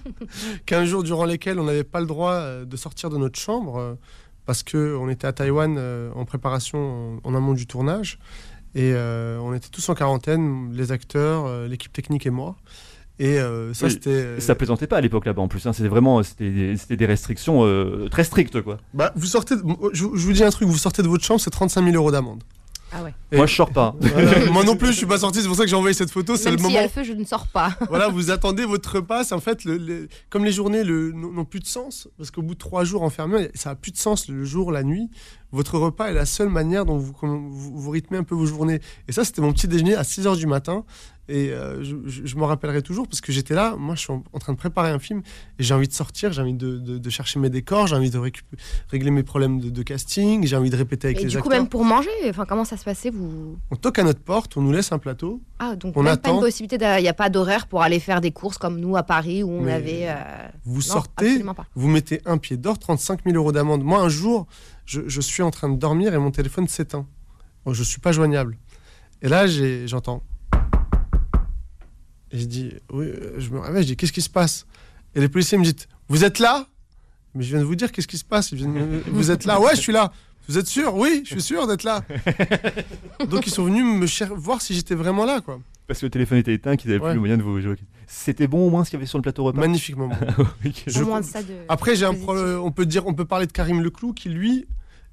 <laughs> 15 jours durant lesquels on n'avait pas le droit euh, de sortir de notre chambre euh, parce qu'on était à Taïwan en préparation en amont du tournage. Et euh, on était tous en quarantaine, les acteurs, euh, l'équipe technique et moi. Et euh, ça, c'était. Ça plaisantait pas à l'époque là-bas en plus. Hein. C'était vraiment c'était des, des restrictions très strictes quoi. Bah, vous sortez. je, vous dis un truc. Vous sortez de votre chambre, c'est 35 000 euros d'amende. Ah ouais. Moi je sors pas. <laughs> moi non plus, je suis pas sorti. C'est pour ça que j'ai envoyé cette photo. C'est le moment. y a le feu, je ne sors pas. <laughs> voilà, vous attendez votre repas. En fait, comme les journées n'ont plus de sens, parce qu'au bout de trois jours enfermés, ça a plus de sens le jour, la nuit votre repas est la seule manière dont vous, vous, rythmez un peu vos journées. Et ça, c'était mon petit déjeuner à 6 h du matin. Et euh, je, je, m'en rappellerai toujours parce que j'étais là, moi je suis en, train de préparer un film et j'ai envie de sortir, j'ai envie de, de, chercher mes décors, j'ai envie de régler mes problèmes de, casting, j'ai envie de répéter avec les acteurs. Et du coup, même pour manger, enfin, comment ça se passait vous... On toque à notre porte, on nous laisse un plateau. Ah, donc on attend. pas une possibilité, il n'y a pas d'horaire pour aller faire des courses comme nous à Paris où on avait. Euh, vous sortez, vous mettez un pied d'or, 35 000 euros d'amende. Moi, un jour, je, suis en train de dormir et mon téléphone s'éteint. je ne suis pas joignable. Et là, j'entends. Et je dis, oui, euh, je me réveille, je dis, qu'est-ce qui se passe? Et les policiers me disent, vous êtes là? Mais je viens de vous dire, qu'est-ce qui se passe? Vous êtes là? Ouais, je suis là. Vous êtes sûr? Oui, je suis sûr d'être là. <laughs> Donc ils sont venus me voir si j'étais vraiment là, quoi. Parce que le téléphone était éteint, qu'ils n'avaient plus le moyen de vous jouer. C'était bon au moins ce qu'il y avait sur le plateau repas? Magnifiquement bon. <laughs> Après, j'ai un on peut dire, on peut parler de Karim Leclou qui lui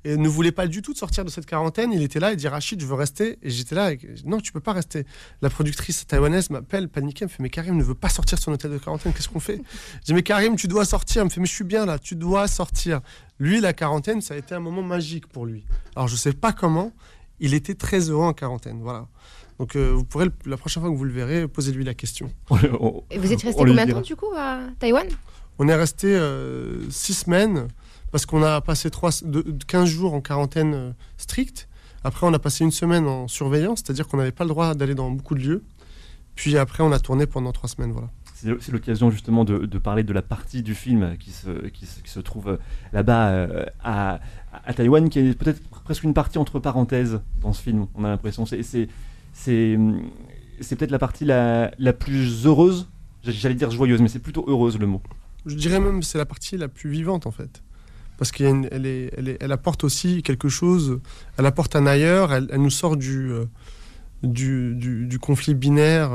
et ne voulait pas du tout de sortir de cette quarantaine. Il était là, il dit Rachid, je veux rester. Et j'étais là, non, tu peux pas rester. La productrice taïwanaise m'appelle, paniquée, elle me fait Mais Karim ne veut pas sortir de son hôtel de quarantaine, qu'est-ce qu'on fait? Je dis Mais Karim, tu dois sortir. Elle me fait Mais je suis bien là, tu dois sortir. Lui, la quarantaine, ça a été un moment magique pour lui. Alors je sais pas comment, il était très heureux en quarantaine. Voilà. Donc euh, vous pourrez, la prochaine fois que vous le verrez, poser-lui la question. Et vous êtes resté combien de temps du coup à Taïwan? On est resté euh, six semaines parce qu'on a passé 3, 15 jours en quarantaine euh, stricte. Après, on a passé une semaine en surveillance, c'est-à-dire qu'on n'avait pas le droit d'aller dans beaucoup de lieux. Puis après, on a tourné pendant trois semaines. Voilà. C'est l'occasion justement de, parler de la partie du film qui se, qui se, trouve euh, là-bas euh, à, à, Taïwan, qui est peut-être presque une partie entre parenthèses dans ce film. On a l'impression. C'est peut-être la partie la, la plus heureuse. J'allais dire joyeuse, mais c'est plutôt heureuse le mot. Je dirais même c'est la partie la plus vivante en fait parce qu'elle elle, elle, apporte aussi quelque chose, elle apporte un ailleurs, elle, nous sort du, euh, conflit binaire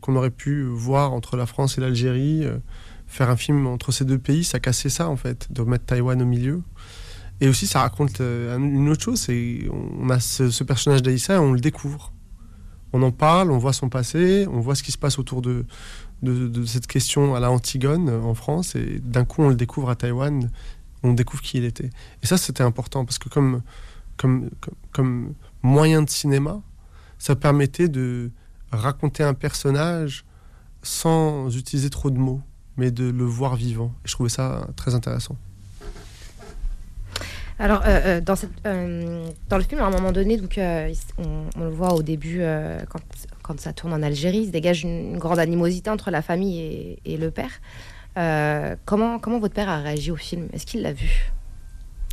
qu'on aurait pu voir entre la France et l'Algérie. faire un film entre ces deux pays, ça cassait ça en fait, de mettre Taïwan au milieu. Et aussi, ça raconte une autre chose, c'est on a ce, personnage d'Aïssa et on le découvre. On en parle, on voit son passé, on voit ce qui se passe autour de, de, cette question à la Antigone en France, et d'un coup on le découvre à Taïwan, on découvre qui il était. Et ça, c'était important parce que comme, comme, comme, moyen de cinéma, ça permettait de raconter un personnage sans utiliser trop de mots, mais de le voir vivant. Et je trouvais ça très intéressant. Alors, euh, euh, dans, euh, dans le film, à un moment donné, donc, on, le voit au début, quand, quand, ça tourne en Algérie, il se dégage une, grande animosité entre la famille et, et le père. Comment, comment votre père a réagi au film? Est-ce qu'il l'a vu?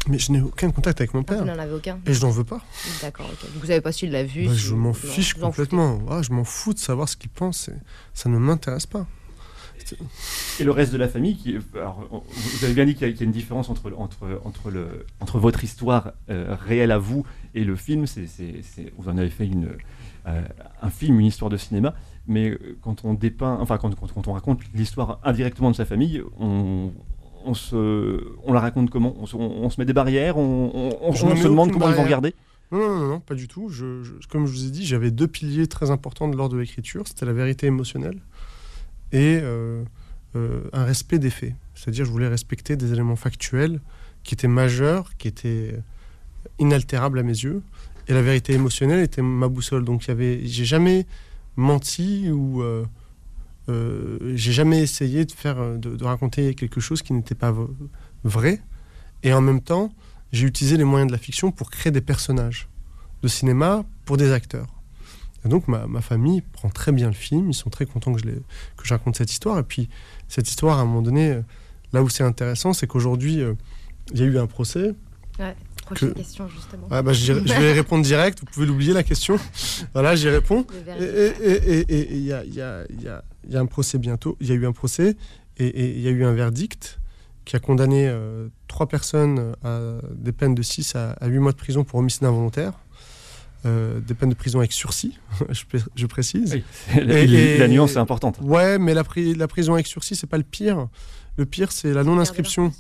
Mais je n'ai aucun contact avec mon père. Vous n'en avez aucun? Et je n'en veux pas. D'accord, ok. Vous savez pas s'il l'a vu bah, Je m'en fiche complètement. Ah, je m'en fous de savoir ce qu'il pense. Ça ne m'intéresse pas. Et le reste de la famille, qui, vous avez bien dit qu'il y, a une différence entre, entre, entre, le, entre votre histoire euh, réelle à vous et le film. C'est, vous en avez fait une, euh, un film, une histoire de cinéma. Mais euh, quand on dépeint, enfin quand, quand, on raconte l'histoire indirectement de sa famille, on, on, se, on la raconte comment? On se, met des barrières, on, se demande comment ils vont regarder? Non, non, non, pas du tout. Je, comme je vous ai dit, j'avais deux piliers très importants de l'ordre de l'écriture. C'était la vérité émotionnelle et euh, euh, un respect des faits. C'est-à-dire, je voulais respecter des éléments factuels qui étaient majeurs, qui étaient inaltérables à mes yeux. Et la vérité émotionnelle était ma boussole. Donc, il y avait, j'ai jamais menti ou euh, j'ai jamais essayé de faire, de, raconter quelque chose qui n'était pas vrai. Et en même temps, j'ai utilisé les moyens de la fiction pour créer des personnages de cinéma pour des acteurs. Donc ma, ma, famille prend très bien le film, ils sont très contents que je, que raconte cette histoire. Et puis cette histoire, à un moment donné, euh, là où c'est intéressant, c'est qu'aujourd'hui, euh, il y a eu un procès. Prochaine question justement. Ah bah, je, vais répondre direct, vous pouvez l'oublier la question. <laughs> voilà, j'y réponds. Et il y a, y, a, y, a, y a un procès bientôt, il y a eu un procès et il y a eu un verdict qui a condamné euh, trois personnes à des peines de 6 à, à 8 mois de prison pour homicide involontaire. Euh, des peines de prison avec sursis, <laughs> je, précise. la nuance est importante. Ouais, mais la, la prison avec sursis, c'est pas le pire. Le pire, c'est la non-inscription.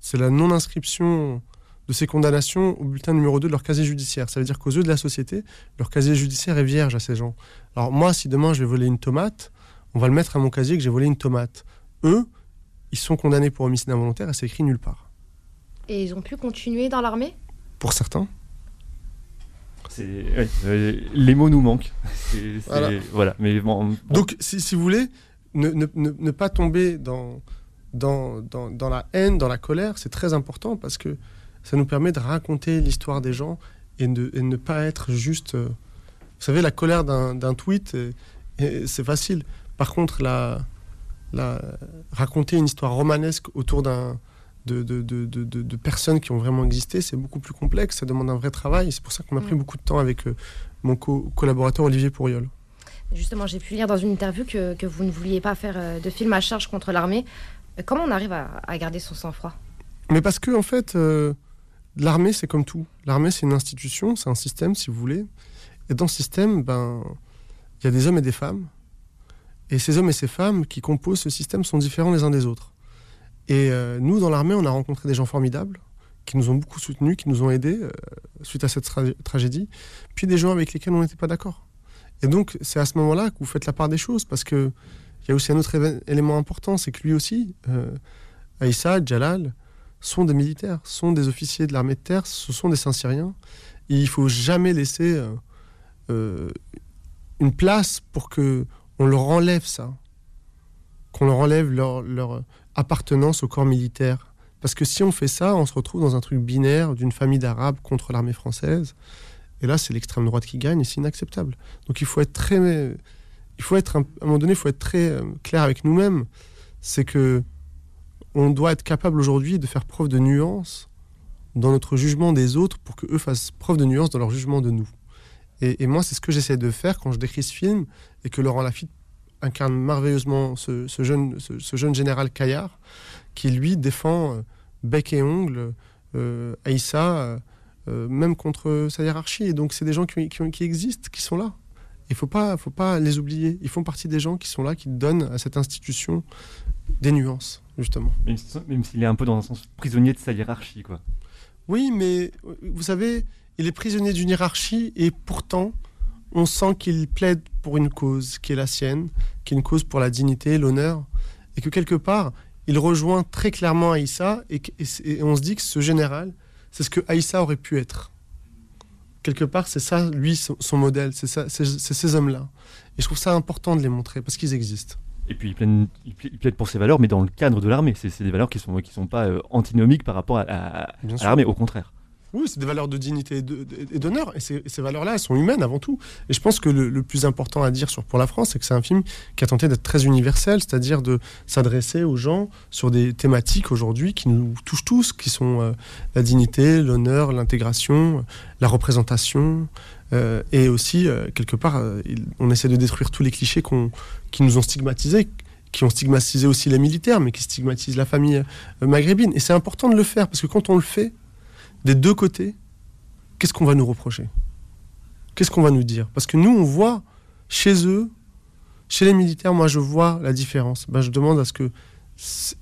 C'est la non-inscription de ces condamnations au bulletin numéro 2 de leur casier judiciaire. Ça veut dire qu'aux yeux de la société, leur casier judiciaire est vierge à ces gens. Alors moi, si demain je vais voler une tomate, on va le mettre à mon casier que j'ai volé une tomate. Eux, ils sont condamnés pour homicide involontaire et c'est écrit nulle part. Et ils ont pu continuer dans l'armée? Pour certains. Euh, les mots nous manquent. <laughs> voilà. Mais Donc, si, vous voulez, ne, pas tomber dans, dans, dans, la haine, dans la colère, c'est très important parce que ça nous permet de raconter l'histoire des gens et, de, ne pas être juste. Euh, vous savez, la colère d'un tweet, c'est facile. Par contre, la, la, raconter une histoire romanesque autour d'un de, de, de, de, personnes qui ont vraiment existé, c'est beaucoup plus complexe, ça demande un vrai travail. C'est pour ça qu'on a pris mm. beaucoup de temps avec euh, mon collaborateur Olivier Pourriol. Justement, j'ai pu lire dans une interview que, que, vous ne vouliez pas faire euh, de film à charge contre l'armée. Euh, comment on arrive à, garder son sang-froid? Mais parce que, en fait, l'armée, c'est comme tout. L'armée, c'est une institution, c'est un système, si vous voulez. Et dans ce système, ben, il y a des hommes et des femmes. Et ces hommes et ces femmes qui composent ce système sont différents les uns des autres. Et euh, nous, dans l'armée, on a rencontré des gens formidables qui nous ont beaucoup soutenus, qui nous ont aidés euh, suite à cette tragédie, puis des gens avec lesquels on n'était pas d'accord. Et donc, c'est à ce moment-là que vous faites la part des choses, parce qu'il y a aussi un autre élément important, c'est que lui aussi, euh, Aïssa, Jalal, sont des militaires, sont des officiers de l'armée de terre, ce sont des Saint-Syriens. Et il faut jamais laisser une place pour que on leur enlève ça, qu'on leur enlève leur, leur, appartenance au corps militaire. Parce que si on fait ça, on se retrouve dans un truc binaire d'une famille d'Arabes contre l'armée française. Et là, c'est l'extrême droite qui gagne et c'est inacceptable. Donc il faut être très. Il faut être, à un moment donné, il faut être très euh, clair avec nous-mêmes. C'est que on doit être capable aujourd'hui de faire preuve de nuance dans notre jugement des autres pour qu'eux fassent preuve de nuance dans leur jugement de nous. Et, moi, c'est ce que j'essaie de faire quand je décris ce film et que Laurent Lafitte incarne merveilleusement ce, jeune, général Caillard, qui lui défend euh, bec et ongle euh, Aïssa, euh, même contre sa hiérarchie. Et donc c'est des gens qui, existent, qui sont là. Il faut pas, faut pas les oublier. Ils font partie des gens qui sont là, qui donnent à cette institution des nuances, justement. Même s'il est un peu dans un sens prisonnier de sa hiérarchie, quoi. Oui, mais vous savez, il est prisonnier d'une hiérarchie et pourtant, on sent qu'il plaide pour une cause qui est la sienne, qui est une cause pour la dignité, l'honneur, et que quelque part, il rejoint très clairement Aïssa et, et on se dit que ce général, c'est ce que Aïssa aurait pu être quelque part, c'est ça, lui, son, modèle, c'est ces hommes-là. Et je trouve ça important de les montrer parce qu'ils existent. Et puis il plaide, pour ses valeurs, mais dans le cadre de l'armée. C'est des valeurs qui ne sont, qui sont pas euh, antinomiques par rapport à l'armée, au contraire. Oui, c'est des valeurs de dignité et d'honneur. Et, ces, valeurs-là, elles sont humaines avant tout. Et je pense que le, plus important à dire sur Pour la France, c'est que c'est un film qui a tenté d'être très universel, c'est-à-dire de s'adresser aux gens sur des thématiques aujourd'hui qui nous touchent tous, qui sont euh, la dignité, l'honneur, l'intégration, la représentation. Euh, et aussi, euh, quelque part, on essaie de détruire tous les clichés qui nous ont stigmatisés qui ont stigmatisé aussi les militaires, mais qui stigmatisent la famille maghrébine. Et c'est important de le faire, parce que quand on le fait, des deux côtés, qu'est-ce qu'on va nous reprocher? Qu'est-ce qu'on va nous dire? Parce que nous, on voit chez eux, chez les militaires, moi je vois la différence. Ben, je demande à ce que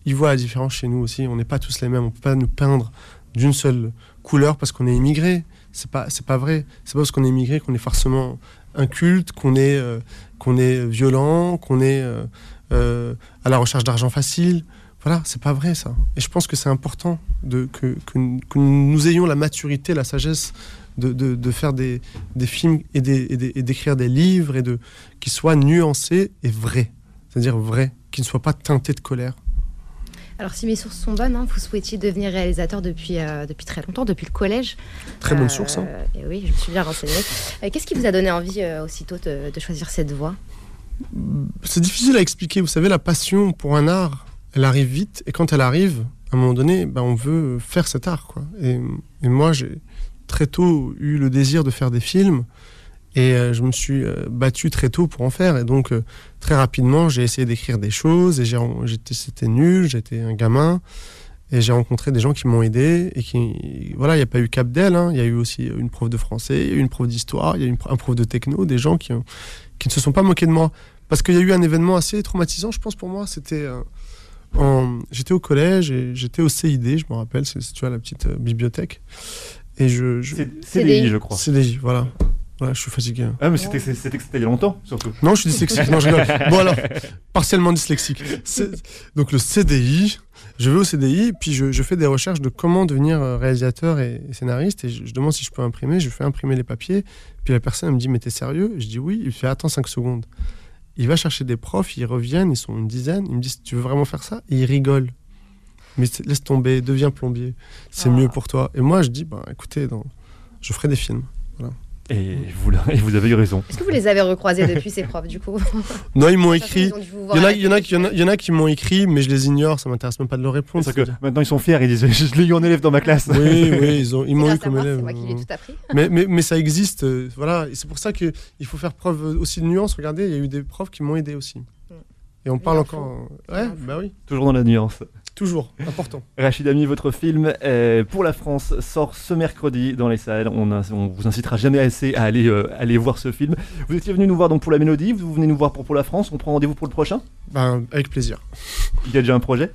ils voient la différence chez nous aussi. On n'est pas tous les mêmes. On peut pas nous peindre d'une seule couleur parce qu'on est immigré. C'est pas c'est pas vrai. C'est pas parce qu'on est immigré qu'on est forcément inculte, qu'on est euh, qu'on est violent, qu'on est euh, euh, à la recherche d'argent facile. Voilà, c'est pas vrai ça. Et je pense que c'est important de, que, que, nous ayons la maturité, la sagesse de, de, faire des, des films et d'écrire des, livres et de, qui soient nuancés et vrais. C'est-à-dire vrais, qui ne soient pas teintés de colère. Alors, si mes sources sont bonnes, hein, vous souhaitiez devenir réalisateur depuis, euh, depuis très longtemps, depuis le collège. Très bonne euh, source. Hein. Et oui, je me suis bien renseignée. Euh, qu'est-ce qui vous a donné envie aussitôt de, de choisir cette voie? C'est difficile à expliquer. Vous savez, la passion pour un art, elle arrive vite. Et quand elle arrive, à un moment donné, ben, on veut faire cet art. Quoi. Et, moi, j'ai très tôt eu le désir de faire des films. Et euh, je me suis euh, battu très tôt pour en faire. Et donc, euh, très rapidement, j'ai essayé d'écrire des choses. Et j'étais, c'était nul, j'étais un gamin. Et j'ai rencontré des gens qui m'ont aidé. Et qui, voilà, il n'y a pas eu qu'Abdel. Hein. Il y a eu aussi une prof de français, une prof d'histoire, il y a eu un prof de techno, des gens qui, qui ne se sont pas moqués de moi. Parce qu'il y a eu un événement assez traumatisant, je pense, pour moi. C'était j'étais au collège et j'étais au CID, je me rappelle, c'est tu vois la petite euh, bibliothèque. Et je, je... CDI, je crois. CDI, voilà. Voilà, je suis fatigué. Hein. Ah, mais c'était il y a longtemps, surtout. Non, je suis dyslexique. non, je Bon, alors, partiellement dyslexique. Donc, le CDI, je vais au CDI, puis je, je, fais des recherches de comment devenir euh, réalisateur et, scénariste, et je, demande si je peux imprimer. Je fais imprimer les papiers, puis la personne me dit Mais t'es sérieux? Je dis Oui. Il fait Attends 5 secondes il va chercher des profs, ils reviennent, ils sont une dizaine, ils me disent Tu veux vraiment faire ça? Et ils rigolent. Mais laisse tomber, deviens plombier, c'est ah. mieux pour toi. Et moi, je dis bah, Écoutez, je ferai des films. Voilà. Et vous, vous avez eu raison. Est-ce que vous les avez recroisés depuis ces profs, du coup <laughs> Non, ils m'ont écrit. Il y, en a, il, y en a, il, y en a, qui m'ont écrit, mais je les ignore, ça m'intéresse même pas de leur répondre. C'est que maintenant ils sont fiers, ils disent <laughs> Je l'ai eu en élève dans ma classe. Oui, oui, ils, ont, ils <laughs> m'ont eu comme élève. C'est moi qui l'ai tout appris. Mais, mais, mais ça existe, euh, voilà. Et c'est pour ça qu'il faut faire preuve aussi de nuance. Regardez, il y a eu des profs qui m'ont aidé aussi. Mm. Et on parle encore. Ouais, bah oui. Toujours dans la nuance. Toujours, important. <laughs> Rachid Ami, votre film euh, pour la France sort ce mercredi dans les salles. On, on vous incitera jamais assez à aller, euh, aller voir ce film. Vous étiez venu nous voir donc pour la mélodie, vous venez nous voir pour, pour la France. On prend rendez-vous pour le prochain? Ben, Avec plaisir. Il y a déjà un projet?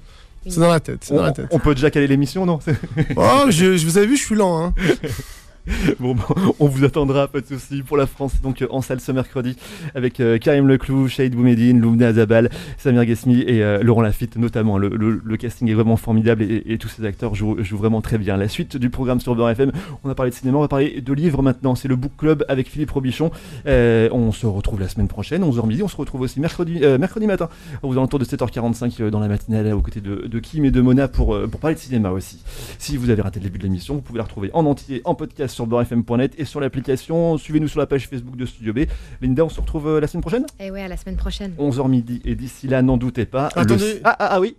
C'est dans la tête. On, dans la tête. on peut déjà caler l'émission, non? <laughs> Oh, je, je, vous avez vu, je suis lent. Hein. <laughs> <laughs> bon, on vous attendra, pas de soucis, pour la France, donc en salle ce mercredi, avec euh, Karim Leclou, Shade Boumedine, Loumna Azabal, Samir Ghesmi et euh, Laurent Lafitte notamment. Le, casting est vraiment formidable et, tous ces acteurs jouent, vraiment très bien. La suite du programme sur Beurre FM, on a parlé de cinéma, on va parler de livres maintenant. C'est le Book Club avec Philippe Robichon. Euh, on se retrouve la semaine prochaine, 11h midi. On se retrouve aussi mercredi, mercredi matin, aux alentours de 7h45 dans la matinale, aux côtés de, Kim et de Mona pour, pour parler de cinéma aussi. Si vous avez raté le début de l'émission, vous pouvez la retrouver en entier en podcast sur beurrefm.net et sur l'application. Suivez-nous sur la page Facebook de Studio B. Linda, on se retrouve euh, la semaine prochaine? Et eh ouais, à la semaine prochaine. 11h midi. Et d'ici là, n'en doutez pas. Attendez. Ah, ah, ah, oui.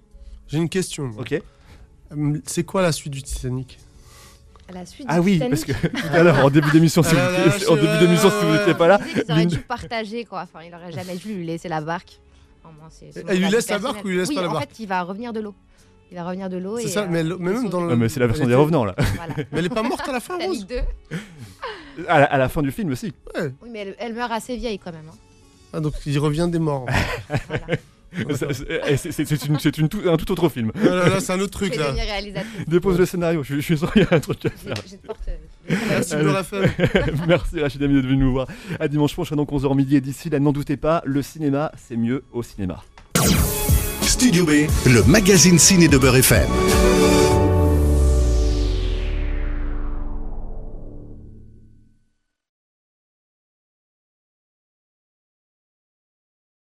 J'ai une question. Ok. Euh, c'est quoi la suite du Titanic? La suite ah oui, parce que <laughs> tout à l'heure, en début d'émission, si, ah vous, en début d'émission, si vous n'étiez pas là, il aurait dû partager quoi. Enfin, il aurait jamais dû lui laisser la barque. il lui laisse la barque ou il lui laisse pas la barque? En fait, il va revenir de l'eau. Il va revenir de l'eau. C'est ça, mais, même dans le. mais c'est la version des revenants là. <laughs> mais elle est pas morte à la fin, Rose <laughs> À la, à la fin du film aussi. Ouais. Oui, mais elle, elle meurt assez vieille quand même. hein. Ah, donc il revient des morts. <laughs> Ça, c'est- c'est c'est une- c'est une tout- un tout autre film. Ah là là, c'est un autre truc vais là. devenir réalisatrice. Dépose le scénario, je, je suis sûr qu'il y a un truc à faire. Je te porte, euh, Merci FM. Merci Rachid Ami d'être venu nous voir. À dimanche prochain, donc 11h midi. Et d'ici là, n'en doutez pas, le cinéma, c'est mieux au cinéma. Studio B, le magazine ciné de Beurre FM.